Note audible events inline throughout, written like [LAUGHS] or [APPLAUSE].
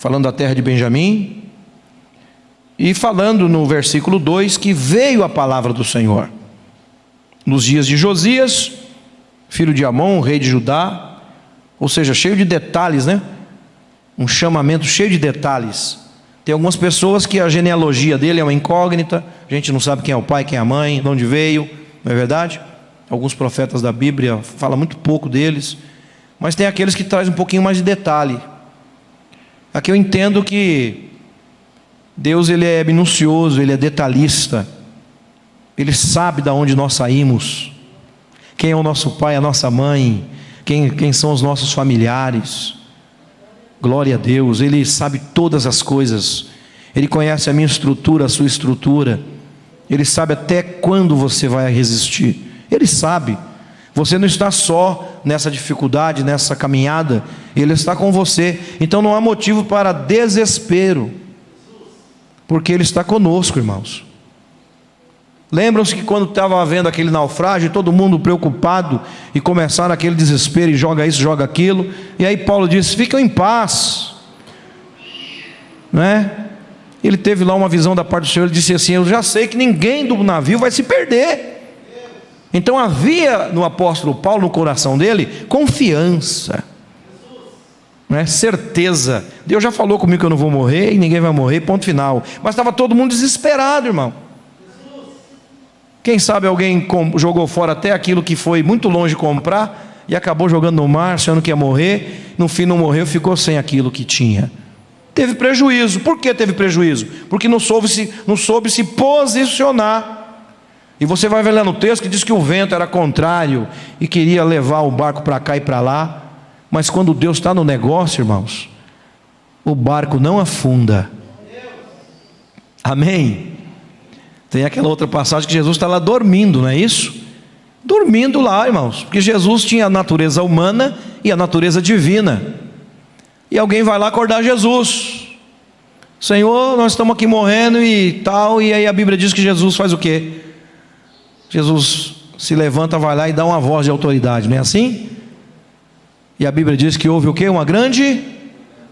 falando da terra de Benjamim, e falando no versículo 2 que veio a palavra do Senhor. Nos dias de Josias, filho de Amon, rei de Judá, ou seja, cheio de detalhes, né? Um chamamento cheio de detalhes. Tem algumas pessoas que a genealogia dele é uma incógnita, a gente não sabe quem é o pai, quem é a mãe, de onde veio, não é verdade? Alguns profetas da Bíblia fala muito pouco deles, mas tem aqueles que trazem um pouquinho mais de detalhe. Aqui eu entendo que Deus ele é minucioso, ele é detalhista. Ele sabe de onde nós saímos. Quem é o nosso pai, a nossa mãe, quem, quem são os nossos familiares. Glória a Deus, Ele sabe todas as coisas. Ele conhece a minha estrutura, a sua estrutura. Ele sabe até quando você vai resistir. Ele sabe. Você não está só nessa dificuldade, nessa caminhada, Ele está com você. Então não há motivo para desespero, porque Ele está conosco, irmãos. Lembram-se que quando estava havendo aquele naufrágio, todo mundo preocupado e começaram aquele desespero e joga isso, joga aquilo. E aí Paulo disse: "Ficam em paz". Né? Ele teve lá uma visão da parte do Senhor, ele disse assim: "Eu já sei que ninguém do navio vai se perder". Então havia no apóstolo Paulo, no coração dele, confiança, né? certeza. Deus já falou comigo que eu não vou morrer e ninguém vai morrer, ponto final. Mas estava todo mundo desesperado, irmão. Quem sabe alguém jogou fora até aquilo que foi muito longe comprar e acabou jogando no mar, achando que ia morrer, no fim não morreu, ficou sem aquilo que tinha. Teve prejuízo. Por que teve prejuízo? Porque não soube se, não soube se posicionar. E você vai ver lá no texto que diz que o vento era contrário e queria levar o barco para cá e para lá. Mas quando Deus está no negócio, irmãos, o barco não afunda. Amém? Tem aquela outra passagem que Jesus está lá dormindo, não é isso? Dormindo lá, irmãos, porque Jesus tinha a natureza humana e a natureza divina. E alguém vai lá acordar Jesus. Senhor, nós estamos aqui morrendo e tal, e aí a Bíblia diz que Jesus faz o quê? Jesus se levanta, vai lá e dá uma voz de autoridade, não é assim? E a Bíblia diz que houve o quê? Uma grande,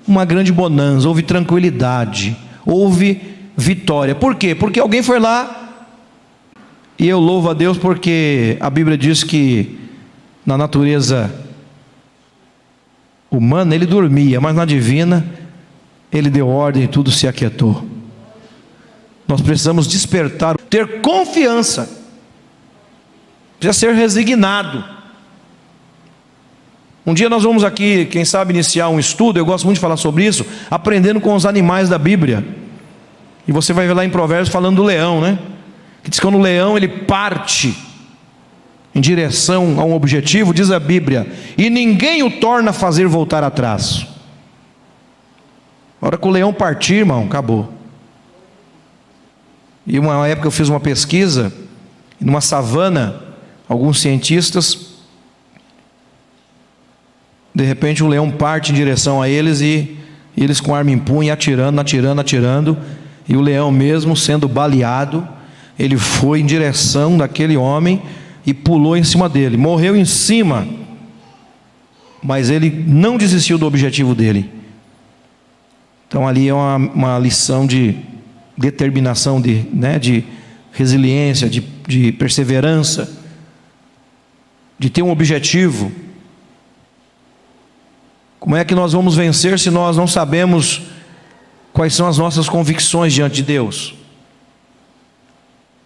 uma grande bonança, houve tranquilidade, houve vitória. Por quê? Porque alguém foi lá, e eu louvo a Deus porque a Bíblia diz que na natureza humana ele dormia, mas na divina ele deu ordem e tudo se aquietou. Nós precisamos despertar, ter confiança, precisa ser resignado. Um dia nós vamos aqui, quem sabe, iniciar um estudo, eu gosto muito de falar sobre isso, aprendendo com os animais da Bíblia. E você vai ver lá em Provérbios falando do leão, né? Que diz que quando o leão ele parte em direção a um objetivo, diz a Bíblia, e ninguém o torna a fazer voltar atrás. A hora que o leão partir, irmão, acabou. E uma época eu fiz uma pesquisa, numa savana, alguns cientistas, de repente o leão parte em direção a eles e, eles com arma em punho, atirando, atirando, atirando, e o leão, mesmo sendo baleado, ele foi em direção daquele homem e pulou em cima dele. Morreu em cima, mas ele não desistiu do objetivo dele. Então ali é uma, uma lição de determinação, de, né, de resiliência, de, de perseverança, de ter um objetivo. Como é que nós vamos vencer se nós não sabemos quais são as nossas convicções diante de Deus.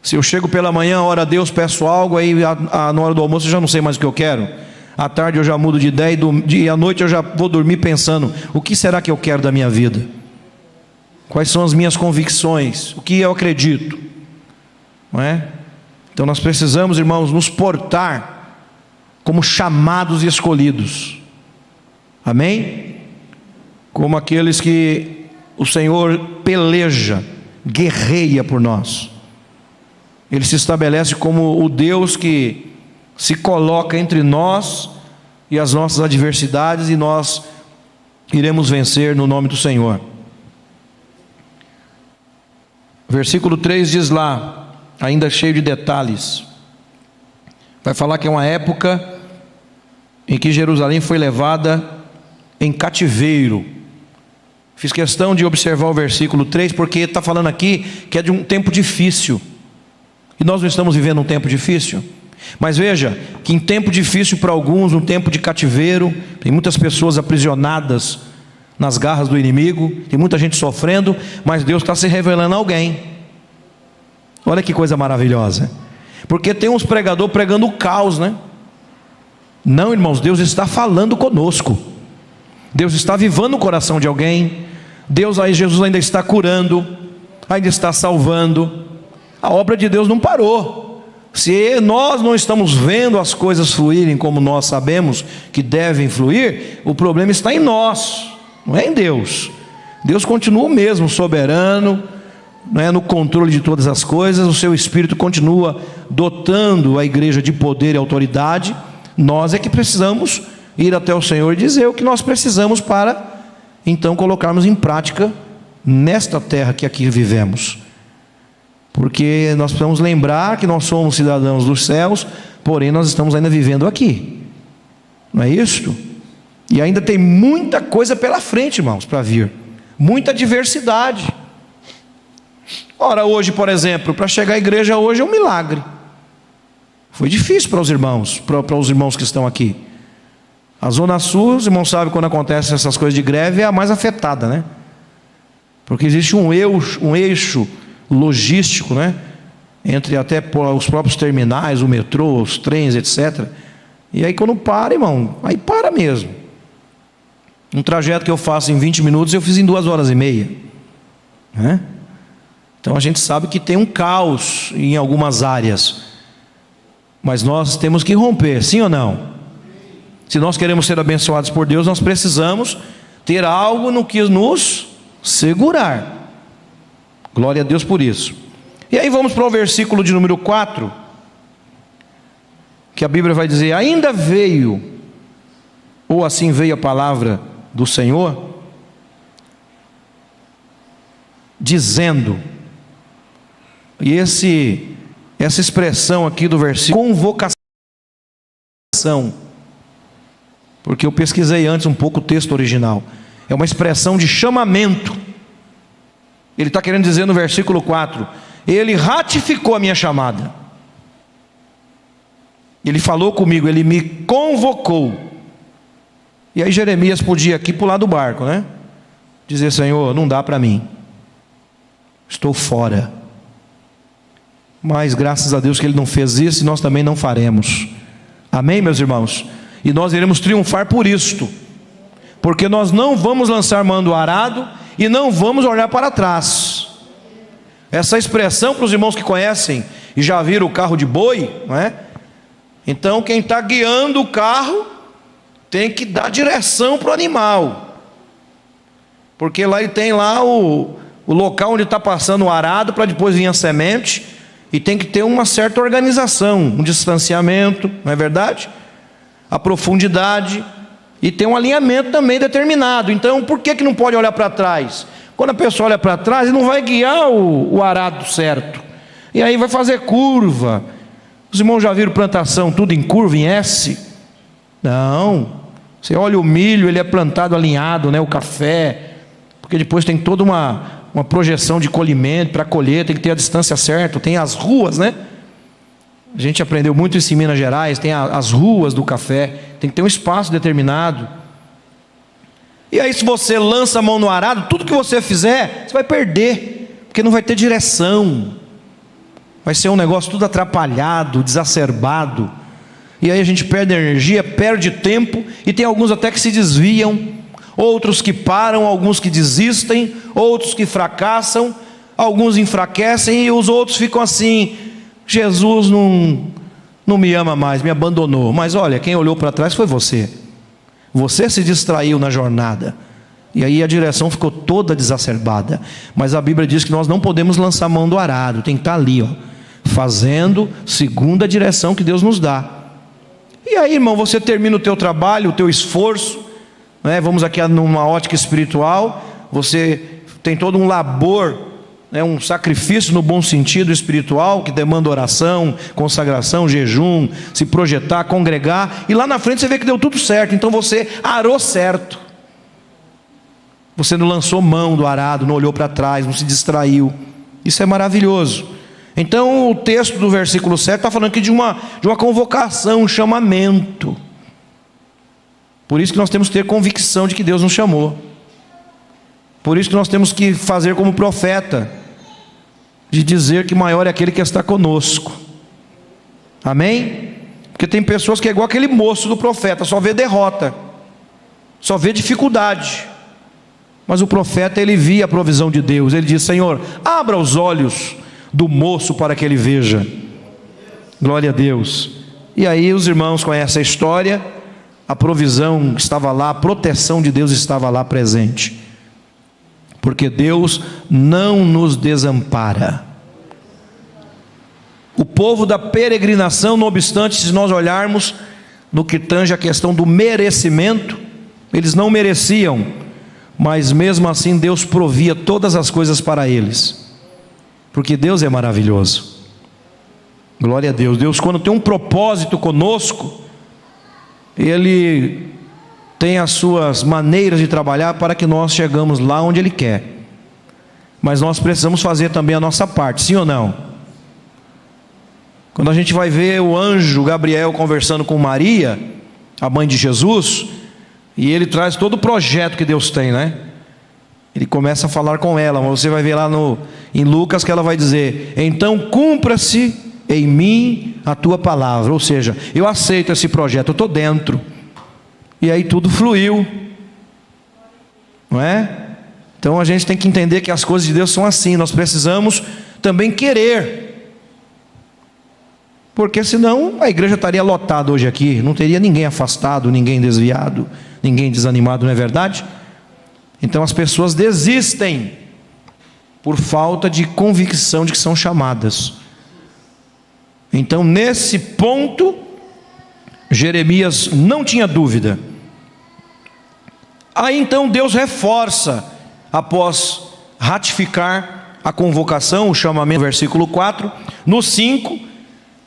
Se eu chego pela manhã, ora a Deus, peço algo, aí a, a, na hora do almoço eu já não sei mais o que eu quero. À tarde eu já mudo de ideia e, do, e à noite eu já vou dormir pensando: o que será que eu quero da minha vida? Quais são as minhas convicções? O que eu acredito? Não é? Então nós precisamos, irmãos, nos portar como chamados e escolhidos. Amém? Como aqueles que o Senhor peleja, guerreia por nós. Ele se estabelece como o Deus que se coloca entre nós e as nossas adversidades e nós iremos vencer no nome do Senhor. Versículo 3 diz lá, ainda cheio de detalhes, vai falar que é uma época em que Jerusalém foi levada em cativeiro Fiz questão de observar o versículo 3, porque está falando aqui que é de um tempo difícil. E nós não estamos vivendo um tempo difícil. Mas veja que em tempo difícil para alguns, um tempo de cativeiro, tem muitas pessoas aprisionadas nas garras do inimigo, tem muita gente sofrendo, mas Deus está se revelando a alguém. Olha que coisa maravilhosa. Porque tem uns pregadores pregando o caos, né? Não, irmãos, Deus está falando conosco. Deus está vivando o coração de alguém. Deus aí, Jesus ainda está curando, ainda está salvando. A obra de Deus não parou. Se nós não estamos vendo as coisas fluírem como nós sabemos que devem fluir, o problema está em nós, não é em Deus. Deus continua o mesmo, soberano, não é, no controle de todas as coisas, o seu Espírito continua dotando a igreja de poder e autoridade nós é que precisamos ir até o Senhor e dizer o que nós precisamos para então colocarmos em prática nesta terra que aqui vivemos. Porque nós precisamos lembrar que nós somos cidadãos dos céus, porém nós estamos ainda vivendo aqui. Não é isso? E ainda tem muita coisa pela frente, irmãos, para vir. Muita diversidade. Ora, hoje, por exemplo, para chegar à igreja hoje é um milagre. Foi difícil para os irmãos, para, para os irmãos que estão aqui. A Zona Sul, os irmãos sabem quando acontecem essas coisas de greve, é a mais afetada, né? Porque existe um eixo, um eixo logístico, né? Entre até os próprios terminais, o metrô, os trens, etc. E aí quando para, irmão, aí para mesmo. Um trajeto que eu faço em 20 minutos, eu fiz em duas horas e meia. Né? Então a gente sabe que tem um caos em algumas áreas. Mas nós temos que romper, sim ou não? Se nós queremos ser abençoados por Deus, nós precisamos ter algo no que nos segurar. Glória a Deus por isso. E aí vamos para o versículo de número 4, que a Bíblia vai dizer: Ainda veio, ou assim veio a palavra do Senhor, dizendo, e esse essa expressão aqui do versículo, convocação. Porque eu pesquisei antes um pouco o texto original. É uma expressão de chamamento. Ele está querendo dizer no versículo 4: Ele ratificou a minha chamada. Ele falou comigo, ele me convocou. E aí Jeremias podia aqui pular do barco, né? Dizer: Senhor, não dá para mim. Estou fora. Mas graças a Deus que Ele não fez isso e nós também não faremos. Amém, meus irmãos? E nós iremos triunfar por isto, porque nós não vamos lançar mando arado e não vamos olhar para trás. Essa expressão para os irmãos que conhecem e já viram o carro de boi, não é? Então quem está guiando o carro tem que dar direção para o animal, porque lá ele tem lá o, o local onde está passando o arado para depois vir a semente e tem que ter uma certa organização, um distanciamento, não é verdade? A profundidade e tem um alinhamento também determinado. Então, por que, que não pode olhar para trás? Quando a pessoa olha para trás, ele não vai guiar o, o arado certo. E aí vai fazer curva. Os irmãos já viram plantação tudo em curva, em S? Não. Você olha o milho, ele é plantado alinhado, né? o café, porque depois tem toda uma, uma projeção de colhimento para colher, tem que ter a distância certa, tem as ruas, né? A gente aprendeu muito isso em Minas Gerais, tem a, as ruas do café, tem que ter um espaço determinado. E aí, se você lança a mão no arado, tudo que você fizer, você vai perder, porque não vai ter direção, vai ser um negócio tudo atrapalhado, desacerbado. E aí a gente perde energia, perde tempo, e tem alguns até que se desviam outros que param, alguns que desistem, outros que fracassam, alguns enfraquecem e os outros ficam assim: Jesus não, não me ama mais, me abandonou. Mas olha, quem olhou para trás foi você. Você se distraiu na jornada. E aí a direção ficou toda desacerbada. Mas a Bíblia diz que nós não podemos lançar mão do arado, tem que estar ali, ó, fazendo segundo a direção que Deus nos dá. E aí, irmão, você termina o teu trabalho, o teu esforço, né? vamos aqui numa ótica espiritual, você tem todo um labor, né? um sacrifício no bom sentido espiritual, que demanda oração, consagração, jejum, se projetar, congregar, e lá na frente você vê que deu tudo certo, então você arou certo. Você não lançou mão do arado, não olhou para trás, não se distraiu. Isso é maravilhoso. Então o texto do versículo 7 está falando aqui de uma, de uma convocação, um chamamento. Por isso que nós temos que ter convicção de que Deus nos chamou. Por isso que nós temos que fazer como profeta, de dizer que maior é aquele que está conosco. Amém? Porque tem pessoas que é igual aquele moço do profeta, só vê derrota, só vê dificuldade. Mas o profeta ele via a provisão de Deus. Ele diz: Senhor, abra os olhos do moço para que ele veja. Glória a Deus. E aí os irmãos conhecem a história. A provisão estava lá, a proteção de Deus estava lá presente. Porque Deus não nos desampara. O povo da peregrinação, não obstante, se nós olharmos no que tange a questão do merecimento, eles não mereciam mas mesmo assim Deus provia todas as coisas para eles, porque Deus é maravilhoso. Glória a Deus. Deus, quando tem um propósito conosco, Ele tem as suas maneiras de trabalhar para que nós chegamos lá onde Ele quer. Mas nós precisamos fazer também a nossa parte, sim ou não? Quando a gente vai ver o anjo Gabriel conversando com Maria, a mãe de Jesus, e ele traz todo o projeto que Deus tem, né? Ele começa a falar com ela, mas você vai ver lá no, em Lucas que ela vai dizer: Então cumpra-se em mim a tua palavra. Ou seja, eu aceito esse projeto, eu estou dentro. E aí tudo fluiu, não é? Então a gente tem que entender que as coisas de Deus são assim, nós precisamos também querer. Porque senão a igreja estaria lotada hoje aqui, não teria ninguém afastado, ninguém desviado ninguém desanimado, não é verdade? Então as pessoas desistem por falta de convicção de que são chamadas. Então, nesse ponto, Jeremias não tinha dúvida. Aí então Deus reforça, após ratificar a convocação, o chamamento, versículo 4, no 5,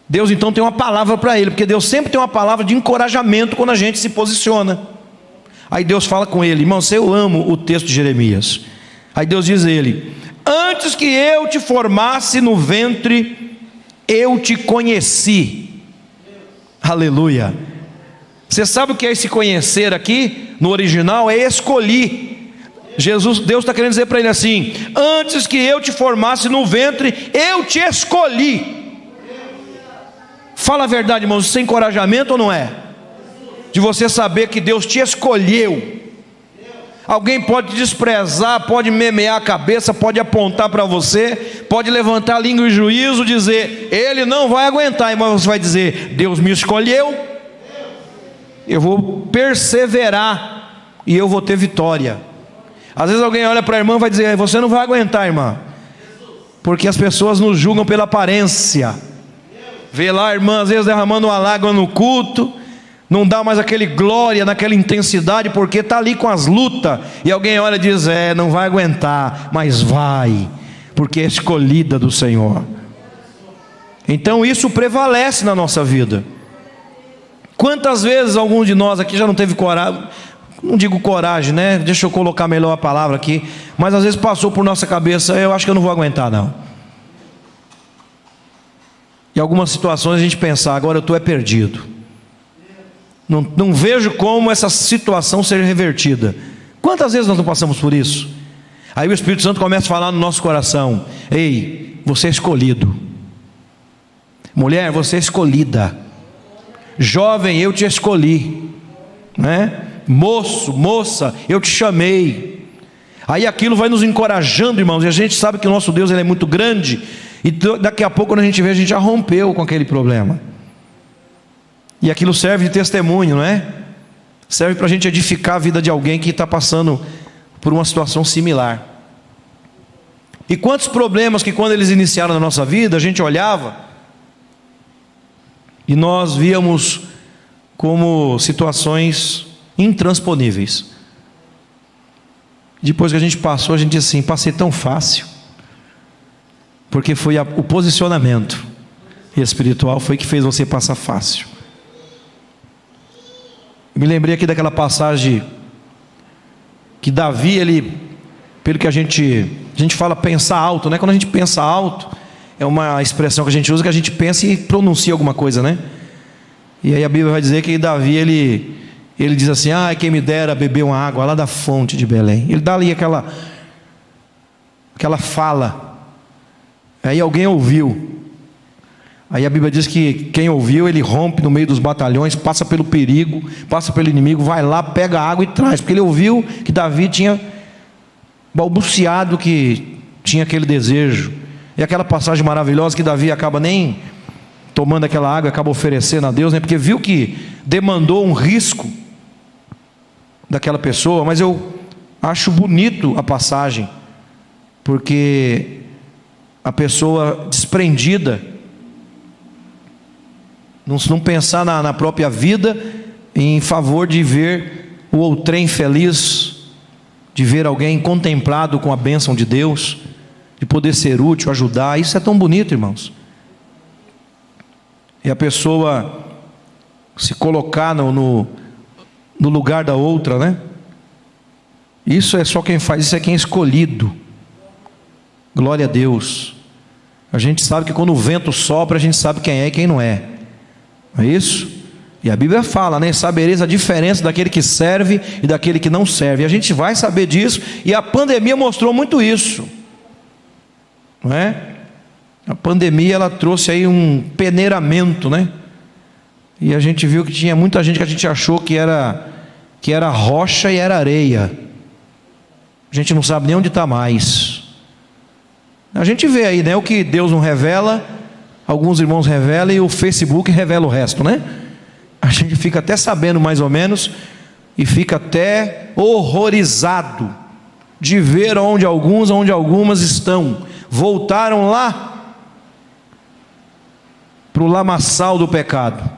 Deus então tem uma palavra para ele, porque Deus sempre tem uma palavra de encorajamento quando a gente se posiciona. Aí Deus fala com ele, irmão, eu amo o texto de Jeremias. Aí Deus diz a ele: Antes que eu te formasse no ventre, eu te conheci. Aleluia. Você sabe o que é esse conhecer aqui? No original é escolhi. Jesus, Deus está querendo dizer para ele assim: Antes que eu te formasse no ventre, eu te escolhi. Fala a verdade, irmãos, sem encorajamento ou não é? de você saber que Deus te escolheu. Alguém pode desprezar, pode memear a cabeça, pode apontar para você, pode levantar a língua e juízo, dizer, ele não vai aguentar, mas você vai dizer, Deus me escolheu, eu vou perseverar e eu vou ter vitória. Às vezes alguém olha para a irmã e vai dizer, você não vai aguentar, irmã, porque as pessoas nos julgam pela aparência. Vê lá a irmã, às vezes derramando uma lágrima no culto, não dá mais aquele glória naquela intensidade, porque está ali com as lutas, e alguém olha e diz: É, não vai aguentar, mas vai, porque é escolhida do Senhor. Então isso prevalece na nossa vida. Quantas vezes algum de nós aqui já não teve coragem, não digo coragem, né? Deixa eu colocar melhor a palavra aqui, mas às vezes passou por nossa cabeça, eu acho que eu não vou aguentar, não. Em algumas situações a gente pensar, agora eu estou é perdido. Não, não vejo como essa situação seja revertida. Quantas vezes nós não passamos por isso? Aí o Espírito Santo começa a falar no nosso coração: Ei, você é escolhido. Mulher, você é escolhida. Jovem, eu te escolhi. Né? Moço, moça, eu te chamei. Aí aquilo vai nos encorajando, irmãos, e a gente sabe que o nosso Deus ele é muito grande, e daqui a pouco, quando a gente vê, a gente já rompeu com aquele problema. E aquilo serve de testemunho, não é? Serve para a gente edificar a vida de alguém que está passando por uma situação similar. E quantos problemas que quando eles iniciaram na nossa vida, a gente olhava e nós víamos como situações intransponíveis. Depois que a gente passou, a gente disse assim: passei tão fácil, porque foi a, o posicionamento espiritual foi que fez você passar fácil. Me lembrei aqui daquela passagem que Davi ele pelo que a gente, a gente fala pensar alto, né? Quando a gente pensa alto, é uma expressão que a gente usa que a gente pensa e pronuncia alguma coisa, né? E aí a Bíblia vai dizer que Davi ele ele diz assim: "Ah, quem me dera beber uma água lá da fonte de Belém". Ele dá ali aquela aquela fala. Aí alguém ouviu. Aí a Bíblia diz que quem ouviu, ele rompe no meio dos batalhões, passa pelo perigo, passa pelo inimigo, vai lá, pega água e traz, porque ele ouviu que Davi tinha balbuciado que tinha aquele desejo. E aquela passagem maravilhosa que Davi acaba nem tomando aquela água, acaba oferecendo a Deus, né? Porque viu que demandou um risco daquela pessoa, mas eu acho bonito a passagem, porque a pessoa desprendida, não, não pensar na, na própria vida em favor de ver o outrem feliz, de ver alguém contemplado com a bênção de Deus, de poder ser útil, ajudar, isso é tão bonito, irmãos e a pessoa se colocar no, no, no lugar da outra, né? Isso é só quem faz, isso é quem é escolhido. Glória a Deus. A gente sabe que quando o vento sopra, a gente sabe quem é e quem não é. Não é isso? E a Bíblia fala, né? Sabereis a diferença daquele que serve e daquele que não serve. E a gente vai saber disso, e a pandemia mostrou muito isso. Não é? A pandemia ela trouxe aí um peneiramento, né? E a gente viu que tinha muita gente que a gente achou que era que era rocha e era areia. A gente não sabe nem onde está mais. A gente vê aí, né? O que Deus não revela, alguns irmãos revelam e o Facebook revela o resto, né? A gente fica até sabendo mais ou menos e fica até horrorizado de ver onde alguns, onde algumas estão. Voltaram lá para o lamaçal do pecado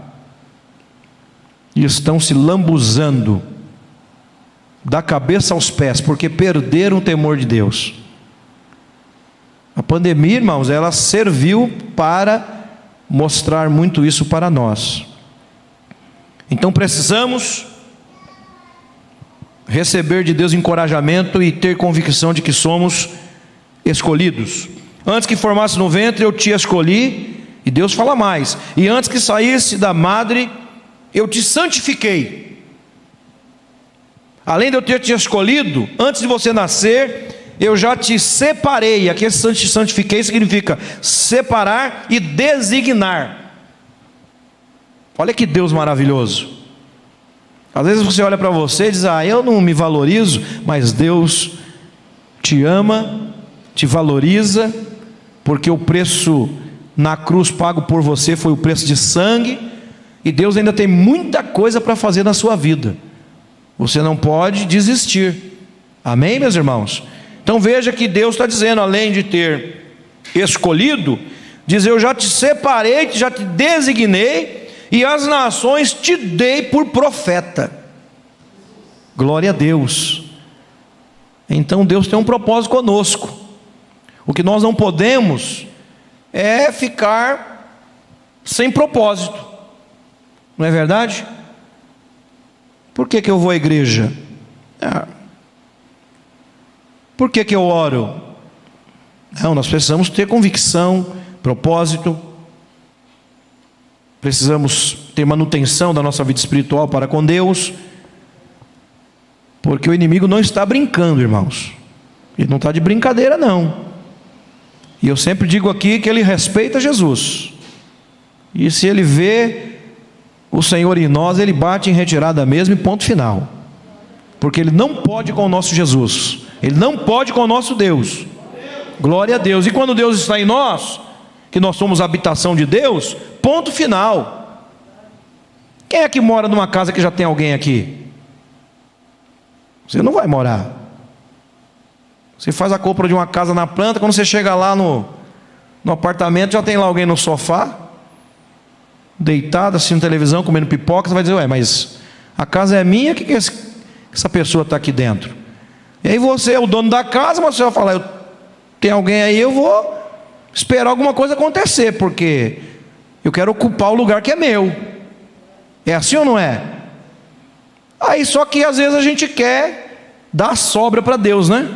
e estão se lambuzando da cabeça aos pés, porque perderam o temor de Deus. A pandemia, irmãos, ela serviu para mostrar muito isso para nós. Então precisamos receber de Deus encorajamento e ter convicção de que somos escolhidos. Antes que formasse no ventre, eu te escolhi e Deus fala mais: E antes que saísse da madre, eu te santifiquei. Além de eu ter te escolhido, antes de você nascer, eu já te separei. Aqui te santifiquei significa separar e designar. Olha que Deus maravilhoso. Às vezes você olha para você e diz: Ah, eu não me valorizo, mas Deus te ama, te valoriza, porque o preço na cruz pago por você foi o preço de sangue, e Deus ainda tem muita coisa para fazer na sua vida. Você não pode desistir. Amém, meus irmãos? Então veja que Deus está dizendo, além de ter escolhido, diz: Eu já te separei, já te designei, e as nações te dei por profeta. Glória a Deus. Então Deus tem um propósito conosco. O que nós não podemos é ficar sem propósito, não é verdade? Por que, que eu vou à igreja? Ah. Por que, que eu oro? Não, nós precisamos ter convicção, propósito, precisamos ter manutenção da nossa vida espiritual para com Deus, porque o inimigo não está brincando, irmãos, ele não está de brincadeira, não. E eu sempre digo aqui que ele respeita Jesus. E se ele vê o Senhor em nós, ele bate em retirada mesmo e ponto final. Porque ele não pode com o nosso Jesus. Ele não pode com o nosso Deus. Glória a Deus. E quando Deus está em nós, que nós somos habitação de Deus, ponto final. Quem é que mora numa casa que já tem alguém aqui? Você não vai morar. Você faz a compra de uma casa na planta, quando você chega lá no, no apartamento, já tem lá alguém no sofá, deitado, assistindo televisão, comendo pipoca. Você vai dizer, ué, mas a casa é minha, o que, que essa pessoa está aqui dentro? E aí você é o dono da casa, mas você vai falar, tem alguém aí, eu vou esperar alguma coisa acontecer, porque eu quero ocupar o lugar que é meu. É assim ou não é? Aí só que às vezes a gente quer dar sobra para Deus, né?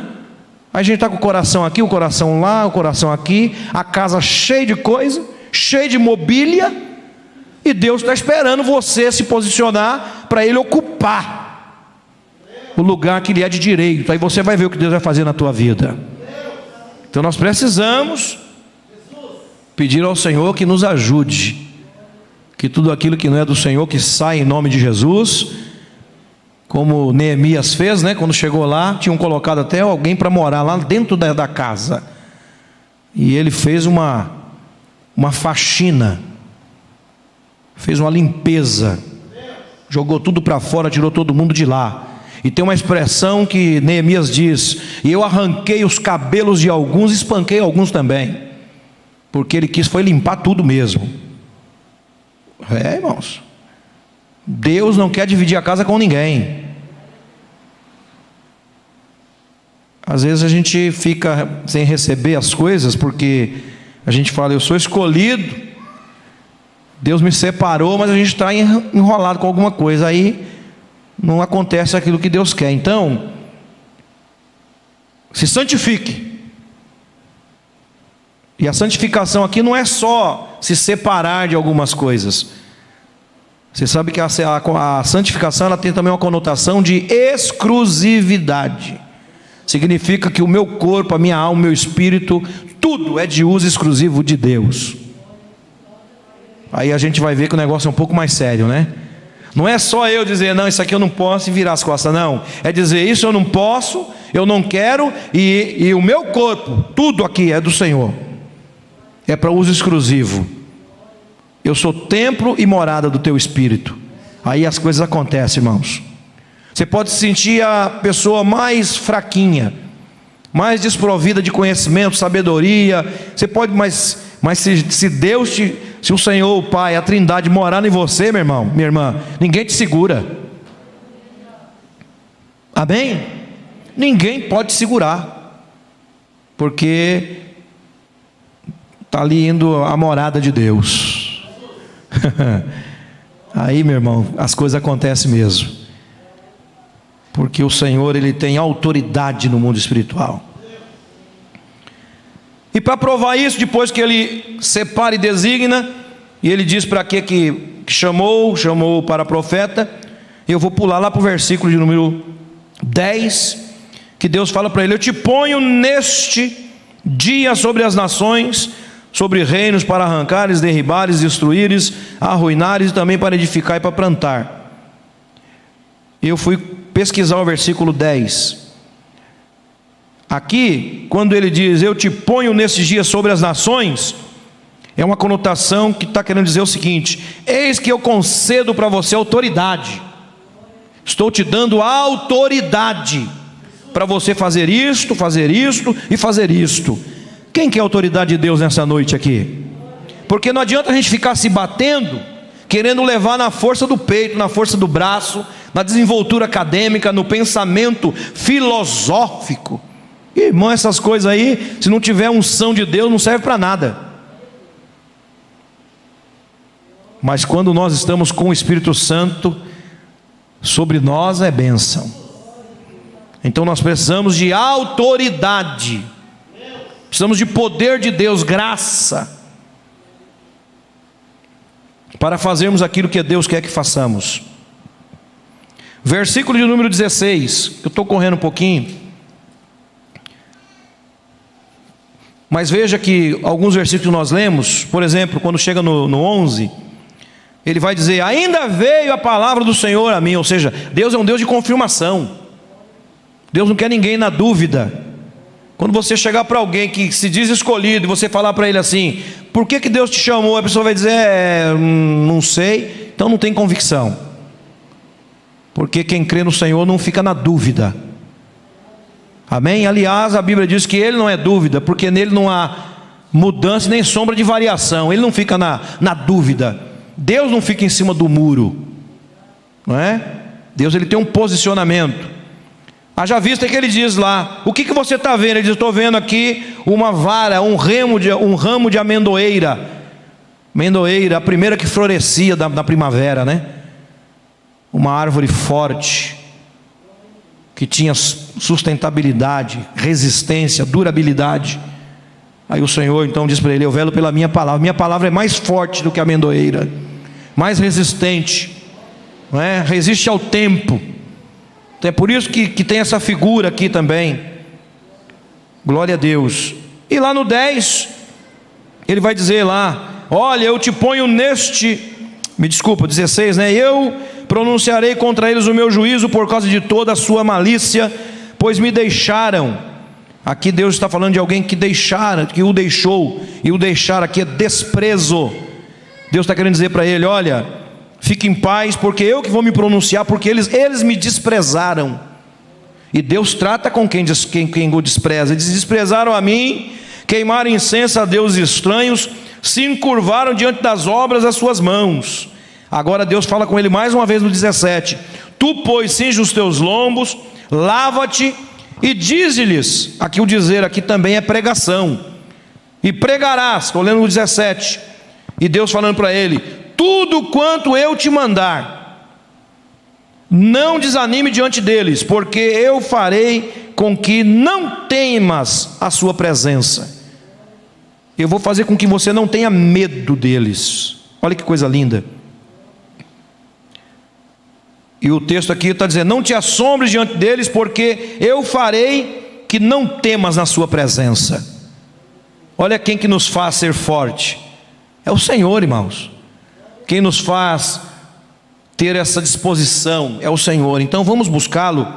a gente está com o coração aqui, o coração lá, o coração aqui, a casa cheia de coisa, cheia de mobília, e Deus está esperando você se posicionar para Ele ocupar o lugar que lhe é de direito. Aí você vai ver o que Deus vai fazer na tua vida. Então nós precisamos pedir ao Senhor que nos ajude, que tudo aquilo que não é do Senhor que sai em nome de Jesus como Neemias fez, né? Quando chegou lá, tinham colocado até alguém para morar lá dentro da, da, casa. E ele fez uma, uma faxina, fez uma limpeza, jogou tudo para fora, tirou todo mundo de lá. E tem uma expressão que Neemias diz: E eu arranquei os cabelos de alguns, espanquei alguns também, porque ele quis foi limpar tudo mesmo. É, irmãos. Deus não quer dividir a casa com ninguém. Às vezes a gente fica sem receber as coisas porque a gente fala, eu sou escolhido, Deus me separou, mas a gente está enrolado com alguma coisa, aí não acontece aquilo que Deus quer. Então, se santifique. E a santificação aqui não é só se separar de algumas coisas. Você sabe que a, a, a santificação ela tem também uma conotação de exclusividade. Significa que o meu corpo, a minha alma, o meu espírito, tudo é de uso exclusivo de Deus. Aí a gente vai ver que o negócio é um pouco mais sério, né? Não é só eu dizer, não, isso aqui eu não posso e virar as costas, não. É dizer, isso eu não posso, eu não quero, e, e o meu corpo, tudo aqui é do Senhor. É para uso exclusivo. Eu sou templo e morada do teu espírito. Aí as coisas acontecem, irmãos. Você pode sentir a pessoa mais fraquinha, mais desprovida de conhecimento, sabedoria. Você pode, mas, mas se, se Deus te, se o Senhor, o Pai, a Trindade morar em você, meu irmão, minha irmã, ninguém te segura. Amém? Ninguém pode segurar, porque está ali indo a morada de Deus. [LAUGHS] Aí, meu irmão, as coisas acontecem mesmo. Porque o Senhor, ele tem autoridade no mundo espiritual. E para provar isso, depois que ele separa e designa, e ele diz para que que chamou, chamou para profeta, eu vou pular lá para o versículo de número 10, que Deus fala para ele: Eu te ponho neste dia sobre as nações, sobre reinos para arrancares, derribares, destruíres, arruinares e também para edificar e para plantar. Eu fui pesquisar o versículo 10. Aqui, quando ele diz, Eu te ponho nesses dias sobre as nações, é uma conotação que está querendo dizer o seguinte: Eis que eu concedo para você autoridade, estou te dando autoridade para você fazer isto, fazer isto e fazer isto. Quem quer a autoridade de Deus nessa noite aqui? Porque não adianta a gente ficar se batendo, querendo levar na força do peito, na força do braço, na desenvoltura acadêmica, no pensamento filosófico. Irmão, essas coisas aí, se não tiver unção de Deus, não serve para nada. Mas quando nós estamos com o Espírito Santo sobre nós é bênção. Então nós precisamos de autoridade Precisamos de poder de Deus, graça, para fazermos aquilo que Deus quer que façamos. Versículo de número 16, eu estou correndo um pouquinho. Mas veja que alguns versículos que nós lemos, por exemplo, quando chega no, no 11, ele vai dizer: Ainda veio a palavra do Senhor a mim, ou seja, Deus é um Deus de confirmação, Deus não quer ninguém na dúvida. Quando você chegar para alguém que se diz escolhido e você falar para ele assim: por que, que Deus te chamou? A pessoa vai dizer: é, hum, não sei, então não tem convicção. Porque quem crê no Senhor não fica na dúvida. Amém? Aliás, a Bíblia diz que ele não é dúvida, porque nele não há mudança nem sombra de variação. Ele não fica na, na dúvida. Deus não fica em cima do muro. Não é? Deus ele tem um posicionamento. Haja vista que ele diz lá: O que, que você está vendo? Ele diz: Estou vendo aqui uma vara, um ramo de, um ramo de amendoeira. Amendoeira, a primeira que florescia da, da primavera, né? Uma árvore forte, que tinha sustentabilidade, resistência, durabilidade. Aí o Senhor então diz para ele: Eu velo pela minha palavra. Minha palavra é mais forte do que a amendoeira, mais resistente, não é? resiste ao tempo. Então é por isso que, que tem essa figura aqui também. Glória a Deus. E lá no 10, ele vai dizer lá: Olha, eu te ponho neste, me desculpa, 16, né? Eu pronunciarei contra eles o meu juízo por causa de toda a sua malícia, pois me deixaram Aqui Deus está falando de alguém que deixara, que o deixou, e o deixar aqui é desprezo. Deus está querendo dizer para ele: olha, fique em paz, porque eu que vou me pronunciar, porque eles, eles me desprezaram. E Deus trata com quem, quem, quem o despreza. Eles desprezaram a mim, queimaram incenso a deuses estranhos, se encurvaram diante das obras das suas mãos. Agora Deus fala com ele mais uma vez no 17: Tu, pois, cinge os teus lombos, lava-te e dize-lhes, aqui o dizer aqui também é pregação. E pregarás, estou lendo o 17. E Deus falando para ele: Tudo quanto eu te mandar, não desanime diante deles, porque eu farei com que não temas a sua presença. Eu vou fazer com que você não tenha medo deles. Olha que coisa linda. E o texto aqui está dizendo: Não te assombres diante deles, porque eu farei que não temas na sua presença. Olha quem que nos faz ser forte. É o Senhor, irmãos. Quem nos faz ter essa disposição é o Senhor. Então vamos buscá-lo,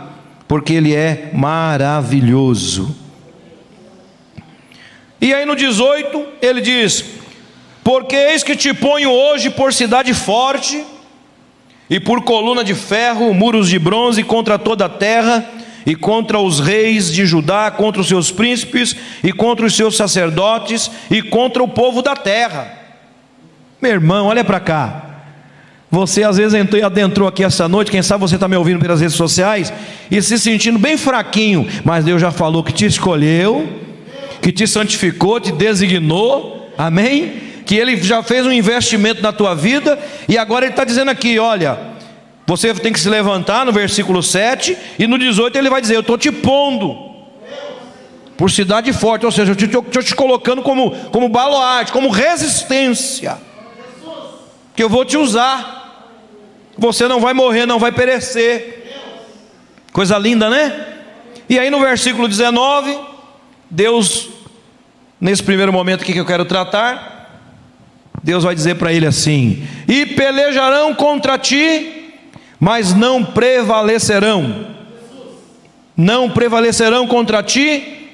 porque Ele é maravilhoso. E aí no 18 ele diz: Porque eis que te ponho hoje por cidade forte e por coluna de ferro, muros de bronze contra toda a terra, e contra os reis de Judá, contra os seus príncipes, e contra os seus sacerdotes, e contra o povo da terra. Meu irmão, olha para cá. Você às vezes entrou, adentrou aqui essa noite, quem sabe você está me ouvindo pelas redes sociais, e se sentindo bem fraquinho, mas Deus já falou que te escolheu, que te santificou, te designou, amém? Que ele já fez um investimento na tua vida, e agora ele está dizendo aqui: olha, você tem que se levantar no versículo 7, e no 18 ele vai dizer: Eu estou te pondo por cidade forte, ou seja, eu estou te colocando como, como baluarte, como resistência, que eu vou te usar. Você não vai morrer, não vai perecer. Coisa linda, né? E aí no versículo 19, Deus, nesse primeiro momento aqui que eu quero tratar, Deus vai dizer para ele assim: E pelejarão contra ti, mas não prevalecerão. Não prevalecerão contra ti,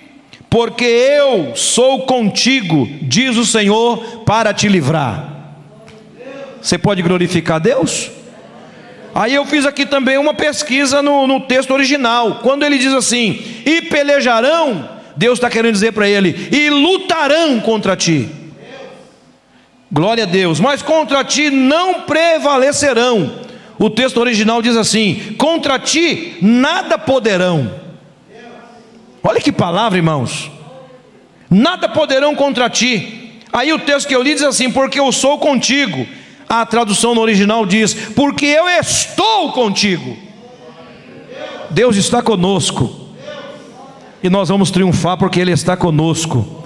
porque eu sou contigo, diz o Senhor, para te livrar. Você pode glorificar Deus? Aí eu fiz aqui também uma pesquisa no, no texto original. Quando ele diz assim, e pelejarão, Deus está querendo dizer para ele, e lutarão contra ti. Glória a Deus. Mas contra ti não prevalecerão. O texto original diz assim: contra ti nada poderão. Olha que palavra, irmãos. Nada poderão contra ti. Aí o texto que eu li diz assim: porque eu sou contigo. A tradução no original diz: porque eu estou contigo. Deus está conosco. E nós vamos triunfar porque Ele está conosco.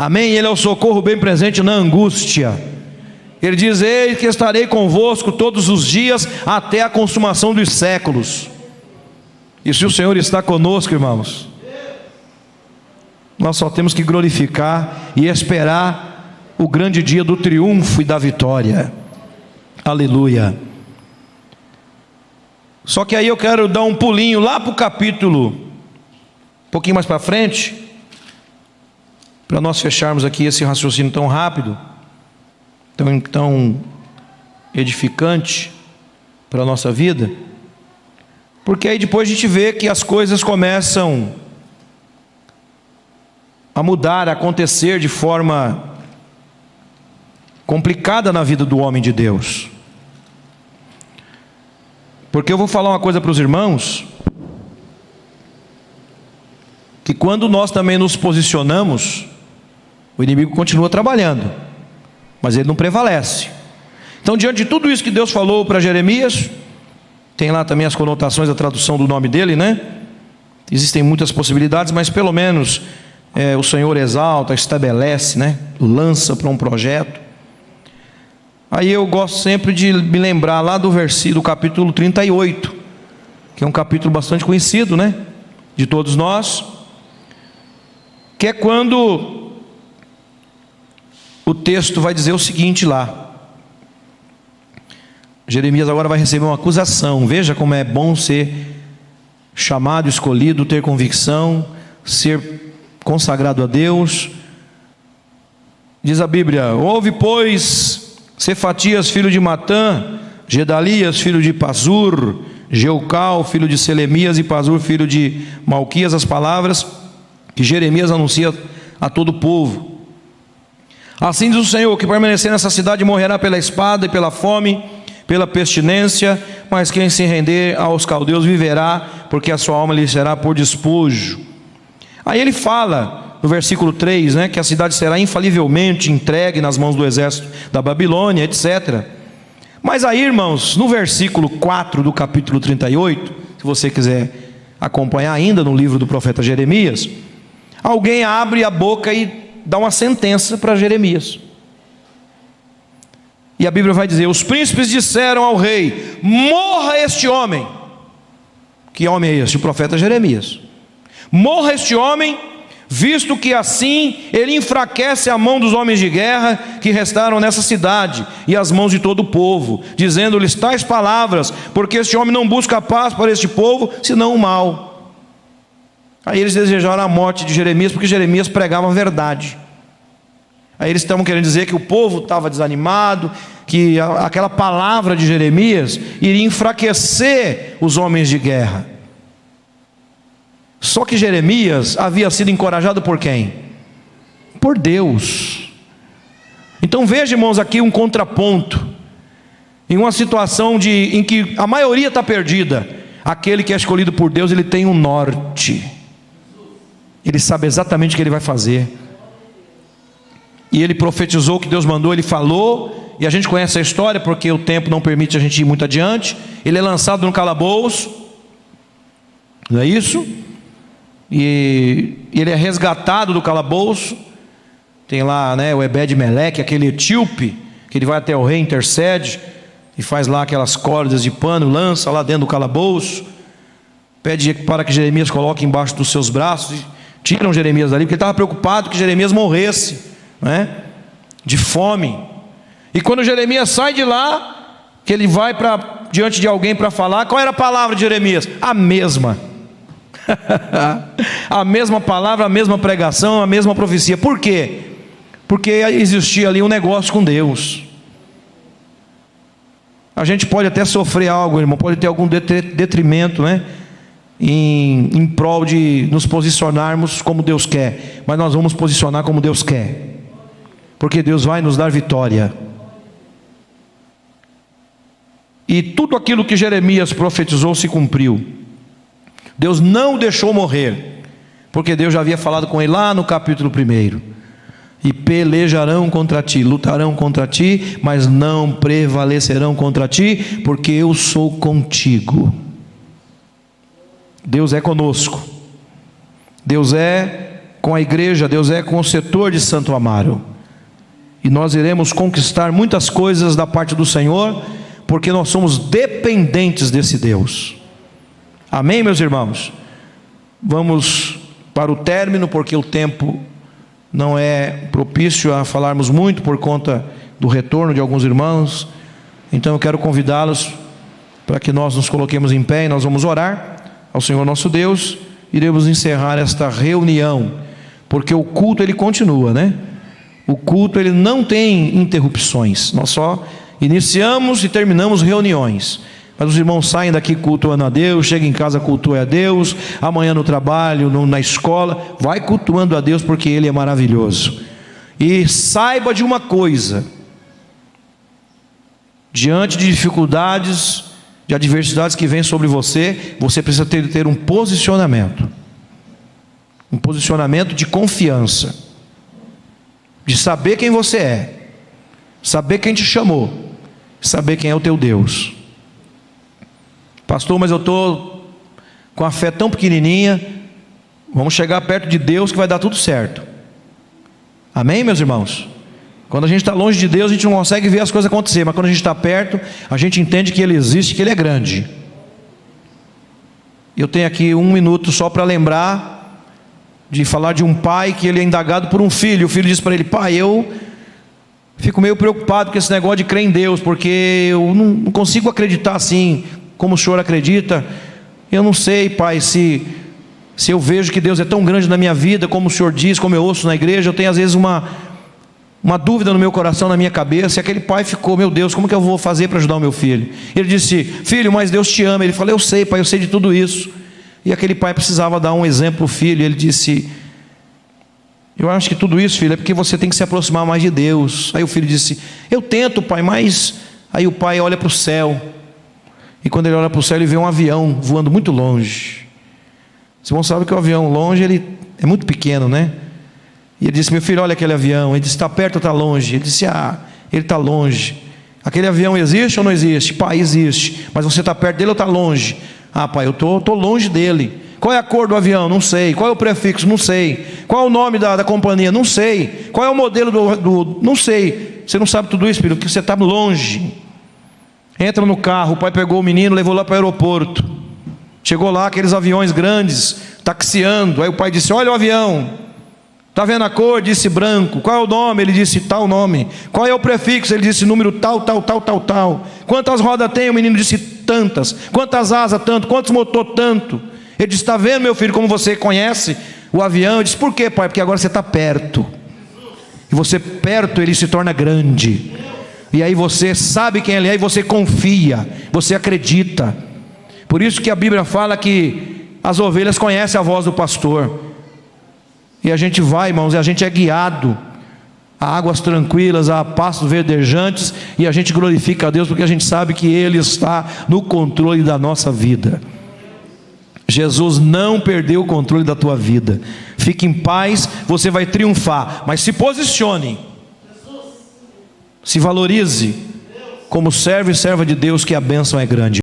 Amém? Ele é o socorro bem presente na angústia. Ele diz: Ei, que estarei convosco todos os dias até a consumação dos séculos. E se o Senhor está conosco, irmãos, nós só temos que glorificar e esperar o grande dia do triunfo e da vitória. Aleluia. Só que aí eu quero dar um pulinho lá para o capítulo, um pouquinho mais para frente, para nós fecharmos aqui esse raciocínio tão rápido, tão, tão edificante para a nossa vida, porque aí depois a gente vê que as coisas começam a mudar, a acontecer de forma complicada na vida do homem de Deus. Porque eu vou falar uma coisa para os irmãos, que quando nós também nos posicionamos, o inimigo continua trabalhando, mas ele não prevalece. Então, diante de tudo isso que Deus falou para Jeremias, tem lá também as conotações da tradução do nome dele, né? Existem muitas possibilidades, mas pelo menos é, o Senhor exalta, estabelece, né? lança para um projeto. Aí eu gosto sempre de me lembrar lá do versículo, capítulo 38, que é um capítulo bastante conhecido, né? De todos nós, que é quando o texto vai dizer o seguinte lá. Jeremias agora vai receber uma acusação. Veja como é bom ser chamado, escolhido, ter convicção, ser consagrado a Deus. Diz a Bíblia: Houve, pois, Cefatias, filho de Matã, Gedalias, filho de Pazur, Geucal, filho de Selemias, e Pazur, filho de Malquias, as palavras que Jeremias anuncia a todo o povo. Assim diz o Senhor: que permanecer nessa cidade morrerá pela espada e pela fome pela pestilência, mas quem se render aos caldeus viverá, porque a sua alma lhe será por despojo. Aí ele fala no versículo 3, né, que a cidade será infalivelmente entregue nas mãos do exército da Babilônia, etc. Mas aí, irmãos, no versículo 4 do capítulo 38, se você quiser acompanhar ainda no livro do profeta Jeremias, alguém abre a boca e dá uma sentença para Jeremias. E a Bíblia vai dizer: os príncipes disseram ao rei: morra este homem. Que homem é este? O profeta Jeremias. Morra este homem, visto que assim ele enfraquece a mão dos homens de guerra que restaram nessa cidade e as mãos de todo o povo, dizendo-lhes tais palavras, porque este homem não busca paz para este povo, senão o mal. Aí eles desejaram a morte de Jeremias, porque Jeremias pregava a verdade. Aí eles estavam querendo dizer que o povo estava desanimado, que aquela palavra de Jeremias iria enfraquecer os homens de guerra. Só que Jeremias havia sido encorajado por quem? Por Deus. Então veja, irmãos, aqui um contraponto. Em uma situação de, em que a maioria está perdida, aquele que é escolhido por Deus, ele tem um norte. Ele sabe exatamente o que ele vai fazer e ele profetizou o que Deus mandou, ele falou, e a gente conhece a história porque o tempo não permite a gente ir muito adiante. Ele é lançado no calabouço, não é isso? E ele é resgatado do calabouço. Tem lá né, o Ebed Meleque, aquele etíope, que ele vai até o rei, intercede, e faz lá aquelas cordas de pano, lança lá dentro do calabouço, pede para que Jeremias coloque embaixo dos seus braços, tiram Jeremias dali, porque ele estava preocupado que Jeremias morresse né? de fome. E quando Jeremias sai de lá, que ele vai para diante de alguém para falar, qual era a palavra de Jeremias? A mesma. [LAUGHS] a mesma palavra, a mesma pregação, a mesma profecia. Por quê? Porque existia ali um negócio com Deus. A gente pode até sofrer algo, irmão, pode ter algum detrimento, né? Em, em prol de nos posicionarmos como Deus quer, mas nós vamos posicionar como Deus quer porque Deus vai nos dar vitória. E tudo aquilo que Jeremias profetizou se cumpriu. Deus não deixou morrer, porque Deus já havia falado com ele lá no capítulo 1. E pelejarão contra ti, lutarão contra ti, mas não prevalecerão contra ti, porque eu sou contigo. Deus é conosco. Deus é com a igreja, Deus é com o setor de Santo Amaro e nós iremos conquistar muitas coisas da parte do Senhor, porque nós somos dependentes desse Deus. Amém, meus irmãos? Vamos para o término, porque o tempo não é propício a falarmos muito por conta do retorno de alguns irmãos. Então eu quero convidá-los para que nós nos coloquemos em pé e nós vamos orar ao Senhor nosso Deus. Iremos encerrar esta reunião, porque o culto ele continua, né? O culto ele não tem interrupções. Nós só iniciamos e terminamos reuniões. Mas os irmãos saem daqui cultuando a Deus, chegam em casa cultuando a Deus, amanhã no trabalho, na escola, vai cultuando a Deus porque Ele é maravilhoso. E saiba de uma coisa: diante de dificuldades, de adversidades que vêm sobre você, você precisa ter, ter um posicionamento, um posicionamento de confiança de saber quem você é, saber quem te chamou, saber quem é o teu Deus. Pastor, mas eu estou com a fé tão pequenininha, Vamos chegar perto de Deus que vai dar tudo certo. Amém, meus irmãos? Quando a gente está longe de Deus, a gente não consegue ver as coisas acontecer, mas quando a gente está perto, a gente entende que Ele existe, que Ele é grande. Eu tenho aqui um minuto só para lembrar de falar de um pai que ele é indagado por um filho. O filho diz para ele: Pai, eu fico meio preocupado com esse negócio de crer em Deus, porque eu não consigo acreditar assim, como o senhor acredita. Eu não sei, pai, se, se eu vejo que Deus é tão grande na minha vida, como o senhor diz, como eu ouço na igreja, eu tenho às vezes uma, uma dúvida no meu coração, na minha cabeça, e aquele pai ficou, meu Deus, como que eu vou fazer para ajudar o meu filho? Ele disse, filho, mas Deus te ama. Ele falou, eu sei, pai, eu sei de tudo isso. E aquele pai precisava dar um exemplo para o filho. Ele disse, eu acho que tudo isso, filho, é porque você tem que se aproximar mais de Deus. Aí o filho disse, eu tento, pai, mas. Aí o pai olha para o céu. E quando ele olha para o céu, ele vê um avião voando muito longe. Não sabe que o avião longe ele é muito pequeno, né? E ele disse: Meu filho, olha aquele avião. Ele disse: Está perto ou está longe? Ele disse: Ah, ele está longe. Aquele avião existe ou não existe? Pai, existe. Mas você está perto dele ou está longe? Ah, pai, eu estou tô, tô longe dele. Qual é a cor do avião? Não sei. Qual é o prefixo? Não sei. Qual é o nome da, da companhia? Não sei. Qual é o modelo do, do. Não sei. Você não sabe tudo isso, filho, porque você está longe. Entra no carro, o pai pegou o menino, levou lá para o aeroporto. Chegou lá, aqueles aviões grandes, taxiando. Aí o pai disse: Olha o avião. Está vendo a cor? Disse branco. Qual é o nome? Ele disse tal nome. Qual é o prefixo? Ele disse número tal, tal, tal, tal, tal. Quantas rodas tem? O menino disse tantas. Quantas asas? Tanto. Quantos motor? Tanto. Ele disse: Está vendo, meu filho, como você conhece o avião? Eu disse: Por quê, pai? Porque agora você está perto. E você perto, ele se torna grande. E aí você sabe quem ele é e você confia, você acredita. Por isso que a Bíblia fala que as ovelhas conhecem a voz do pastor. E a gente vai, irmãos, e a gente é guiado a águas tranquilas, a pastos verdejantes, e a gente glorifica a Deus porque a gente sabe que Ele está no controle da nossa vida. Jesus não perdeu o controle da tua vida. Fique em paz, você vai triunfar, mas se posicione. Se valorize como servo e serva de Deus, que a bênção é grande.